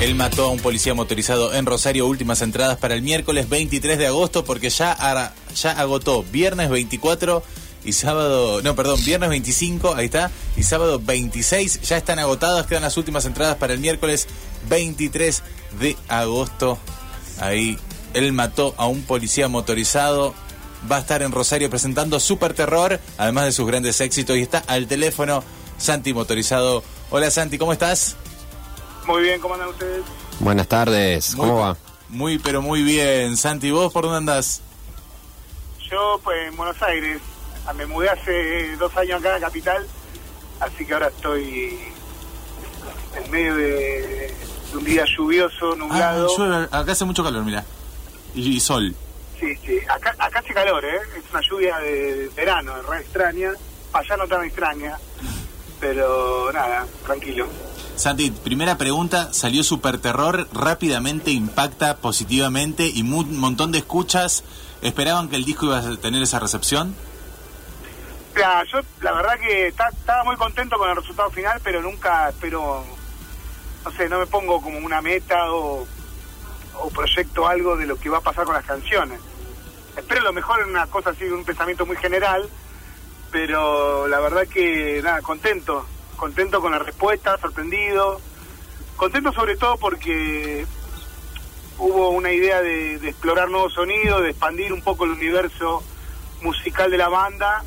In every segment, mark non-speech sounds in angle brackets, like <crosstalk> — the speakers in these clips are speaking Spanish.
Él mató a un policía motorizado en Rosario. Últimas entradas para el miércoles 23 de agosto porque ya, ya agotó viernes 24 y sábado, no, perdón, viernes 25, ahí está, y sábado 26 ya están agotadas. Quedan las últimas entradas para el miércoles 23 de agosto. Ahí él mató a un policía motorizado. Va a estar en Rosario presentando Super Terror, además de sus grandes éxitos. Y está al teléfono Santi Motorizado. Hola Santi, ¿cómo estás? Muy bien, ¿cómo andan ustedes? Buenas tardes, ¿cómo Muy- va? Muy, pero muy bien. Santi, ¿vos por dónde andás? Yo, pues, en Buenos Aires. Ah, Me mudé hace dos años acá a la capital, así que ahora estoy en medio de, de un día lluvioso, Ah, nublado. llueve, acá hace mucho calor, mira. Y, y sol. Sí, sí. Acá, acá hace calor, ¿eh? Es una lluvia de verano, es re extraña. Allá no tan extraña, pero nada, tranquilo. Santi, primera pregunta, salió Super Terror, rápidamente impacta positivamente y un montón de escuchas. ¿Esperaban que el disco iba a tener esa recepción? Mira, yo la verdad que está- estaba muy contento con el resultado final, pero nunca espero, no sé, no me pongo como una meta o, o proyecto algo de lo que va a pasar con las canciones. Espero lo mejor en una cosa así, un pensamiento muy general, pero la verdad que nada, contento, contento con la respuesta, sorprendido, contento sobre todo porque hubo una idea de, explorar nuevos sonidos, de expandir un poco el universo musical de la banda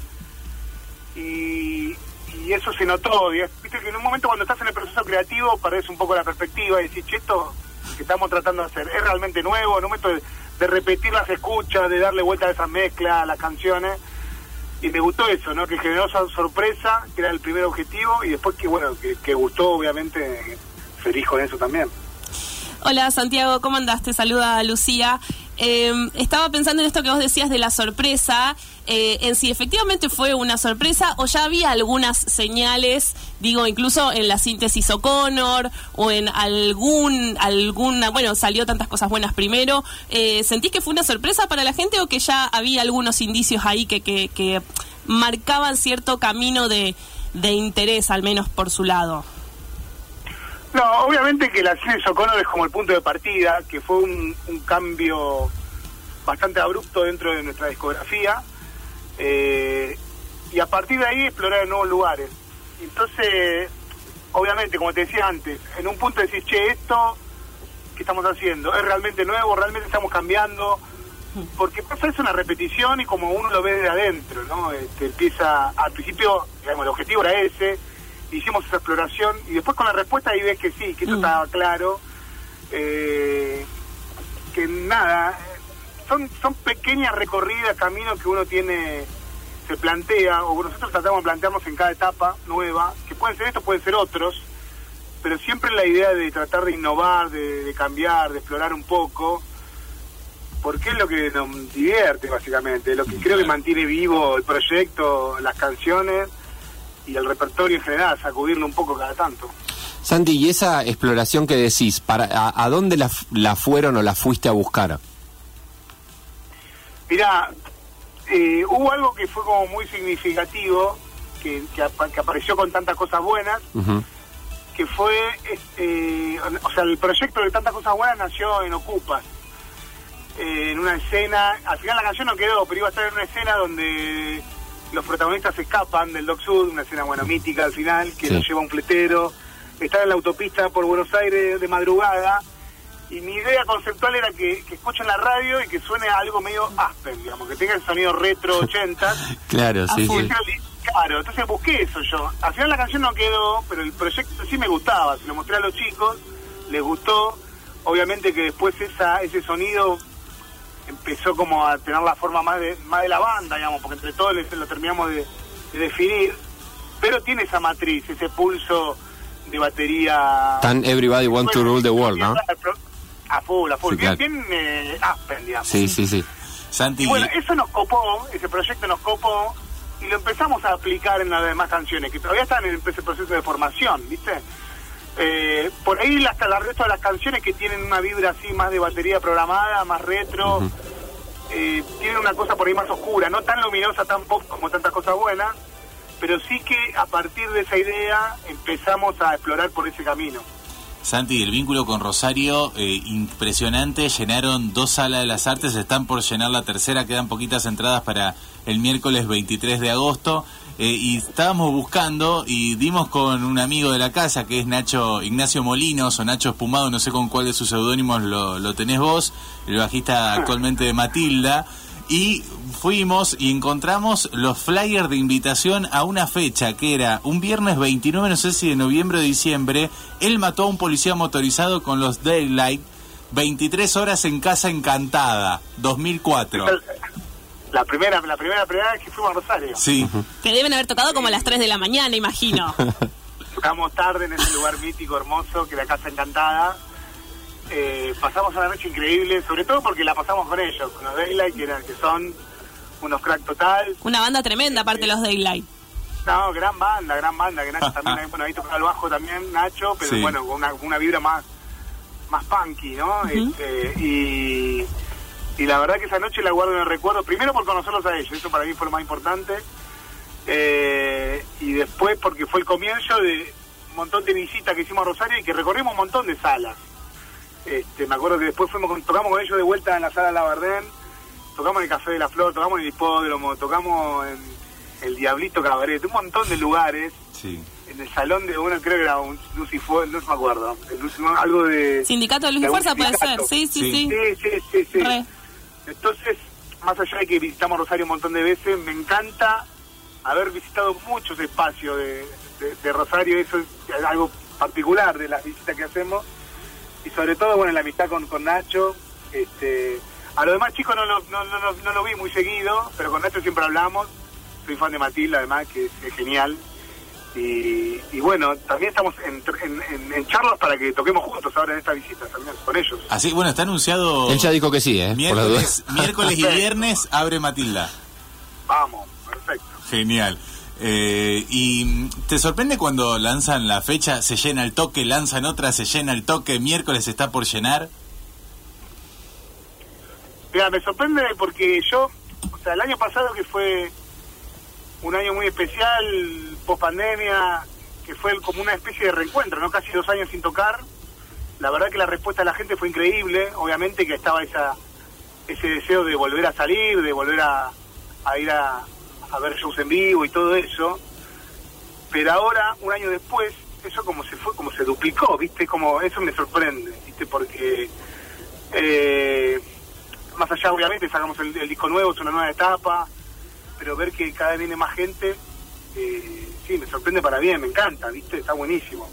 y, y eso se notó. Viste que en un momento cuando estás en el proceso creativo perdés un poco la perspectiva y decís, che, esto que estamos tratando de hacer es realmente nuevo, en un momento de repetir las escuchas, de darle vuelta a esas mezclas, a las canciones. Y me gustó eso, ¿no? Que generó esa sorpresa, que era el primer objetivo, y después que, bueno, que, que gustó, obviamente, feliz con eso también. Hola Santiago, ¿cómo andás? Te saluda Lucía. Eh, estaba pensando en esto que vos decías de la sorpresa, eh, en si efectivamente fue una sorpresa o ya había algunas señales, digo, incluso en la síntesis O'Connor o en algún, alguna, bueno, salió tantas cosas buenas primero. Eh, ¿Sentís que fue una sorpresa para la gente o que ya había algunos indicios ahí que, que, marcaban cierto camino de, de interés, al menos por su lado? No, obviamente que la Cine Socorro es como el punto de partida, que fue un, un cambio bastante abrupto dentro de nuestra discografía. Eh, y a partir de ahí explorar nuevos lugares. Entonces, obviamente, como te decía antes, en un punto decís, che, esto que estamos haciendo es realmente nuevo, realmente estamos cambiando, porque pasa es una repetición y como uno lo ve de adentro, ¿no? Este, empieza, al principio, digamos, el objetivo era ese, hicimos esa exploración y después con la respuesta ahí ves que sí, que eso Mm. estaba claro, eh, que nada, son, son pequeñas recorridas, caminos que uno tiene, se plantea, o nosotros tratamos de plantearnos en cada etapa nueva, que pueden ser estos, pueden ser otros, pero siempre la idea de tratar de innovar, de, cambiar, de explorar un poco, porque es lo que nos divierte básicamente, lo que creo que mantiene vivo el proyecto, las canciones y el repertorio en general, sacudirlo un poco cada tanto. Santi, y esa exploración que decís, para, a, a dónde la, la fueron o la fuiste a buscar? Mirá, eh, hubo algo que fue como muy significativo, que, que, apa- que apareció con tantas cosas buenas, que fue, este, o sea, el proyecto de tantas cosas buenas nació en Ocupas, eh, en una escena, al final la canción no quedó, pero iba a estar en una escena donde los protagonistas escapan del Dock Sud, una escena, bueno, mítica al final, que Sí. nos lleva a un fletero, estar en la autopista por Buenos Aires de madrugada, y mi idea conceptual era que, que escuchen la radio y que suene algo medio Aspen, digamos, que tenga el sonido retro 80 <laughs> Claro, sí, sí. Claro, entonces busqué eso yo. Al final la canción no quedó, pero el proyecto sí me gustaba. Se lo mostré a los chicos, les gustó. Obviamente que después esa ese sonido empezó como a tener la forma más de más de la banda, digamos, porque entre todos les- lo terminamos de, de definir. Pero tiene esa matriz, ese pulso de batería. Tan Everybody Want to Rule the World, ¿no? A full, a full. Sí, bien, claro. bien eh, Aspen, digamos. Sí, sí, sí. Santi, Y bueno, eso nos copó, ese proyecto nos copó, y lo empezamos a aplicar en las demás canciones, que todavía están en ese proceso de formación, ¿viste? Eh, por ahí hasta el resto de las canciones que tienen una vibra así más de batería programada, más retro, eh, tienen una cosa por ahí más oscura, no tan luminosa, tan pop como tantas cosas buenas, pero sí que a partir de esa idea empezamos a explorar por ese camino. Santi, el vínculo con Rosario, eh, impresionante, llenaron dos salas de las artes, están por llenar la tercera, quedan poquitas entradas para el miércoles 23 de agosto. Eh, y estábamos buscando y dimos con un amigo de la casa que es Nacho Ignacio Molinos o Nacho Espumado, no sé con cuál de sus seudónimos lo, lo tenés vos, el bajista actualmente de Matilda y fuimos y encontramos los flyers de invitación a una fecha que era un viernes 29, no sé si de noviembre o diciembre, él mató a un policía motorizado con los Daylight, 23 horas en Casa Encantada, 2004. La primera, la primera, primera vez que fuimos a Rosario. Sí. Que deben haber tocado como a las 3 de la mañana, imagino. <laughs> Tocamos tarde en ese lugar mítico, hermoso, que la Casa Encantada. Eh, pasamos una noche increíble, sobre todo porque la pasamos con ellos, con los Daylight, que, eran, que son unos crack total. Una banda tremenda, aparte de los Daylight. No, gran banda, gran banda, que Nacho también, bueno, ahí toca el bajo también, Nacho, pero Sí. bueno, con una, una vibra más, más punky, ¿no? Este, y, y la verdad que esa noche la guardo en el recuerdo, primero por conocerlos a ellos, eso para mí fue lo más importante, eh, y después porque fue el comienzo de un montón de visitas que hicimos a Rosario y que recorrimos un montón de salas. Este, me acuerdo que después fuimos con- tocamos con ellos de vuelta en la sala Labardén, tocamos en el Café de la Flor, tocamos en el Hipódromo, tocamos en el Diablito Cabaret, un montón de lugares. Sí. En el salón de uno creo que era un Lucifer, no me acuerdo, algo de... Sindicato de Luz y Fuerza puede ser. Sí, sí, Sí. sí. Sí, sí, sí, sí. Re. Entonces, más allá de que visitamos Rosario un montón de veces, me encanta haber visitado muchos espacios de, de- de Rosario, eso es algo particular de las visitas que hacemos, y sobre todo, bueno, la amistad con, con Nacho, este, a los demás chicos no lo, no, no, no- no lo vi muy seguido, pero con Nacho siempre hablamos, soy fan de Matilda además, que es, es genial, y, y bueno, también estamos en, en, en- en charlas para que toquemos juntos ahora en esta visita también con ellos. Así, bueno, está anunciado Él ya dijo que sí, ¿eh? Miércoles, miércoles y <laughs> viernes abre Matilda. Vamos, perfecto. Genial. Eh, ¿Y te sorprende cuando lanzan la fecha, se llena el toque, lanzan otra, se llena el toque, miércoles está por llenar? Mira, me sorprende porque yo, o sea, el año pasado que fue un año muy especial, post pandemia, que fue como una especie de reencuentro, ¿no? Casi dos años sin tocar. La verdad que la respuesta de la gente fue increíble. Obviamente que estaba esa ese deseo de volver a salir, de volver a, a ir a, a ver shows en vivo y todo eso. Pero ahora, un año después, eso como se fue, como se duplicó, ¿viste? Como eso me sorprende, ¿viste? Porque eh, más allá, obviamente, sacamos el, el disco nuevo, es una nueva etapa, pero ver que cada vez viene más gente, eh, sí, me sorprende para bien, me encanta, ¿viste? Está buenísimo.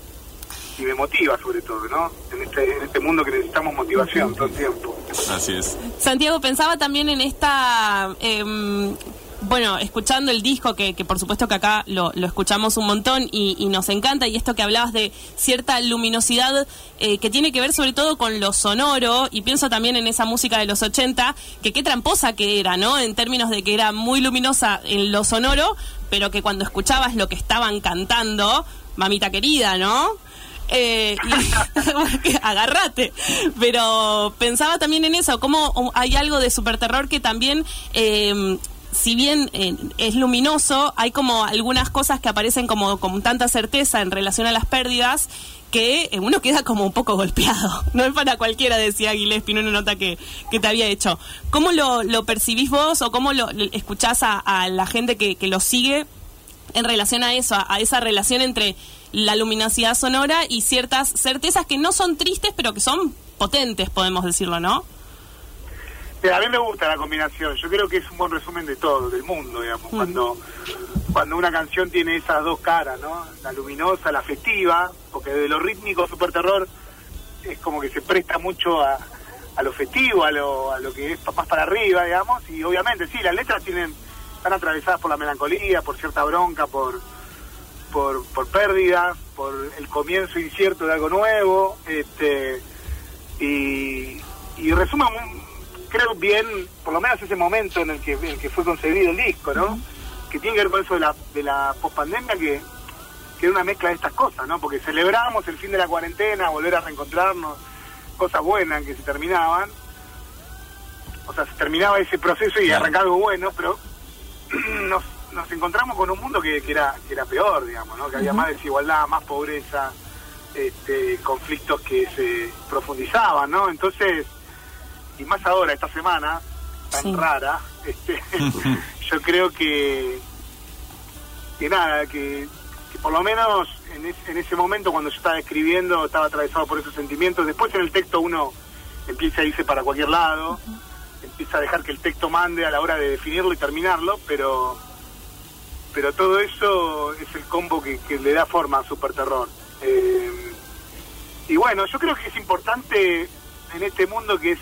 Y me motiva, sobre todo, ¿no? En este, en este mundo que necesitamos motivación todo el tiempo. Así es. Santiago, pensaba también en esta... em, bueno, escuchando el disco, que, que por supuesto que acá lo, lo escuchamos un montón y, y nos encanta, y esto que hablabas de cierta luminosidad eh, que tiene que ver sobre todo con lo sonoro, y pienso también en esa música de los 80, que qué tramposa que era, ¿no? En términos de que era muy luminosa en lo sonoro, pero que cuando escuchabas lo que estaban cantando, mamita querida, ¿no? Eh, y- <laughs> agarrate. Pero pensaba también en eso, como hay algo de super terror que también, eh, si bien eh, es luminoso, hay como algunas cosas que aparecen como con tanta certeza en relación a las pérdidas que eh, uno queda como un poco golpeado. <laughs> No es para cualquiera, decía Gillespie en una nota que, que te había hecho. ¿Cómo lo, lo percibís vos o cómo lo, escuchás a, la gente que, que lo sigue en relación a eso, a esa relación entre la luminosidad sonora y ciertas certezas que no son tristes, pero que son potentes, podemos decirlo, ¿no? A mí me gusta la combinación. Yo creo que es un buen resumen de todo, del mundo, digamos. Cuando cuando una canción tiene esas dos caras, ¿no? La luminosa, la festiva, porque de lo rítmico, super terror, es como que se presta mucho a, a lo festivo, a lo, a lo que es más para arriba, digamos. Y obviamente, sí, las letras tienen están atravesadas por la melancolía, por cierta bronca, por por, por pérdida, por el comienzo incierto de algo nuevo, este y, y resumen creo bien, por lo menos ese momento en el que, en el que fue concebido el disco, ¿no? Que tiene que ver con eso de la, de la pospandemia, que, que era una mezcla de estas cosas, ¿no? Porque celebramos el fin de la cuarentena, volver a reencontrarnos, cosas buenas que se terminaban. O sea, se terminaba ese proceso y arrancaba algo bueno, pero <clears throat> nos, nos encontramos con un mundo que, que era, que era peor, digamos, ¿no? Que había más desigualdad, más pobreza, este, conflictos que se profundizaban, ¿no? Entonces, y más ahora, esta semana, tan Sí. rara, este, <laughs> yo creo que, que nada, que, que por lo menos en, es- en ese momento cuando yo estaba escribiendo estaba atravesado por esos sentimientos. Después en el texto uno empieza a irse para cualquier lado, empieza a dejar que el texto mande a la hora de definirlo y terminarlo, pero pero todo eso es el combo que, que le da forma a Super Terror. Eh, y bueno, yo creo que es importante en este mundo que es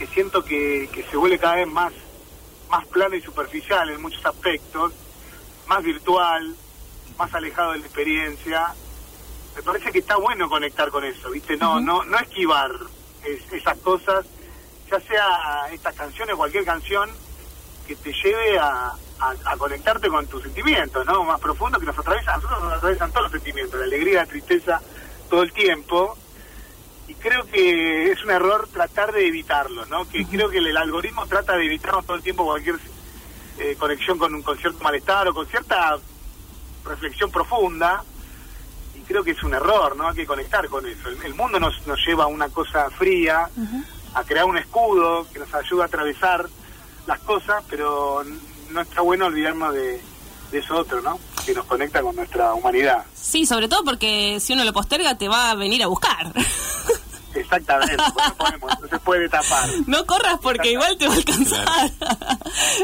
que siento que, que se vuelve cada vez más más plano y superficial en muchos aspectos, más virtual, más alejado de la experiencia. Me parece que está bueno conectar con eso, ¿viste? No, no, no esquivar es- esas cosas, ya sea estas canciones, cualquier canción que te lleve a, a- a conectarte con tus sentimientos, ¿no? Más profundo que nos atraviesan, a nosotros nos atraviesan todos los sentimientos, la alegría, la tristeza, todo el tiempo. Y creo que es un error tratar de evitarlo, ¿no? Que creo que el, el algoritmo trata de evitarnos todo el tiempo cualquier eh, conexión con un con cierto malestar o con cierta reflexión profunda. Y creo que es un error, ¿no? Hay que conectar con eso. El, el mundo nos, nos lleva a una cosa fría, a crear un escudo que nos ayuda a atravesar las cosas, pero no está bueno olvidarnos de, de eso otro, ¿no? Que nos conecta con nuestra humanidad. Sí, sobre todo porque si uno lo posterga te va a venir a buscar. <laughs> Exactamente, pues no, podemos, no se puede tapar. No corras porque igual te va a alcanzar.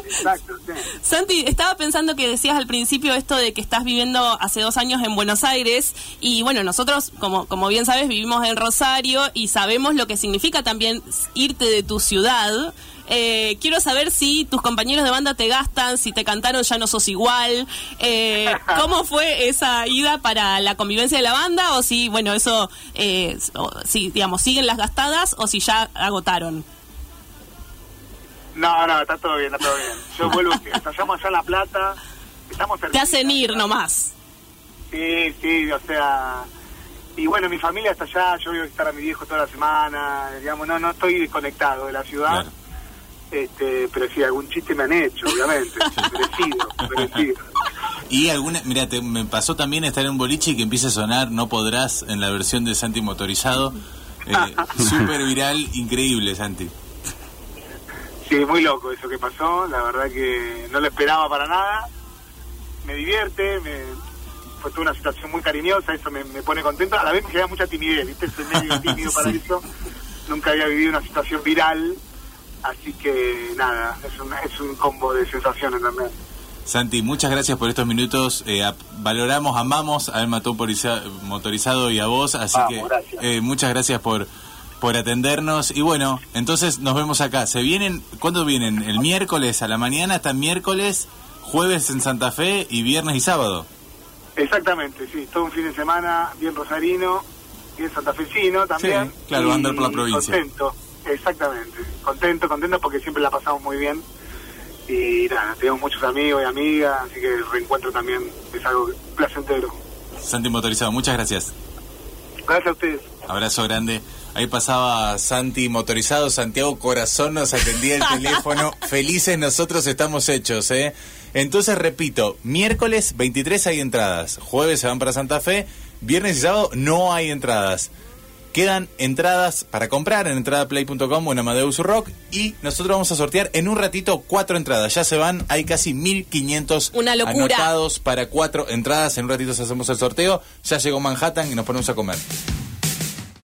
Exacto, sí. Santi, estaba pensando que decías al principio esto de que estás viviendo hace dos años en Buenos Aires y bueno, nosotros, como, como bien sabes, vivimos en Rosario y sabemos lo que significa también irte de tu ciudad. Eh, quiero saber si tus compañeros de banda te gastan, si te cantaron ya no sos igual. Eh, <laughs> ¿Cómo fue esa ida para la convivencia de la banda? O si, bueno, eso, eh, o si, digamos, siguen las gastadas o si ya agotaron. No, no, está todo bien, está todo bien. Yo <laughs> vuelvo, estallamos allá en La Plata, estamos Te hacen ir nomás. Sí, sí, o sea... Y bueno, mi familia está allá, yo voy a visitar a mi viejo toda la semana, digamos, no, no estoy desconectado de la ciudad. Claro. Este, pero sí, algún chiste me han hecho, obviamente. <laughs> merecido, merecido. Y alguna, mira, te- me pasó también estar en un boliche y que empiece a sonar No Podrás en la versión de Santi motorizado. Eh, <laughs> Súper viral, increíble, Santi. Sí, muy loco eso que pasó, la verdad que no lo esperaba para nada. Me divierte, me, fue toda una situación muy cariñosa, eso me, me pone contento. A la vez me queda mucha timidez, ¿viste? Soy medio <laughs> tímido para Sí. eso. Nunca había vivido una situación viral, así que nada, es un, es un combo de sensaciones también. Santi, muchas gracias por estos minutos. Eh, valoramos, amamos a El Mató Poriza- Motorizado y a vos. Así Vamos, que gracias. eh, muchas gracias por, por atendernos. Y bueno, entonces nos vemos acá. ¿Se vienen? ¿Cuándo vienen? ¿El miércoles a la mañana? ¿Hasta miércoles? ¿Jueves en Santa Fe? ¿Y viernes y sábado? Exactamente, sí, todo un fin de semana bien rosarino, bien santafesino también. Sí, claro, andar por la provincia. Contento, exactamente, contento, contento porque siempre la pasamos muy bien. Y nada, tenemos muchos amigos y amigas, así que el reencuentro también es algo placentero. Santi Motorizado, muchas gracias. Gracias a ustedes. Abrazo grande. Ahí pasaba Santi motorizado, Santiago Corazón nos atendía el <laughs> teléfono. Felices nosotros estamos hechos, ¿eh? Entonces repito, miércoles 23 hay entradas, jueves se van para Santa Fe, viernes y sábado no hay entradas. Quedan entradas para comprar en entradaplay.com o en Amadeus Rock y nosotros vamos a sortear en un ratito cuatro entradas. Ya se van, hay casi 1500 Una locura. anotados para cuatro entradas. En un ratito hacemos el sorteo. Ya llegó Manhattan y nos ponemos a comer.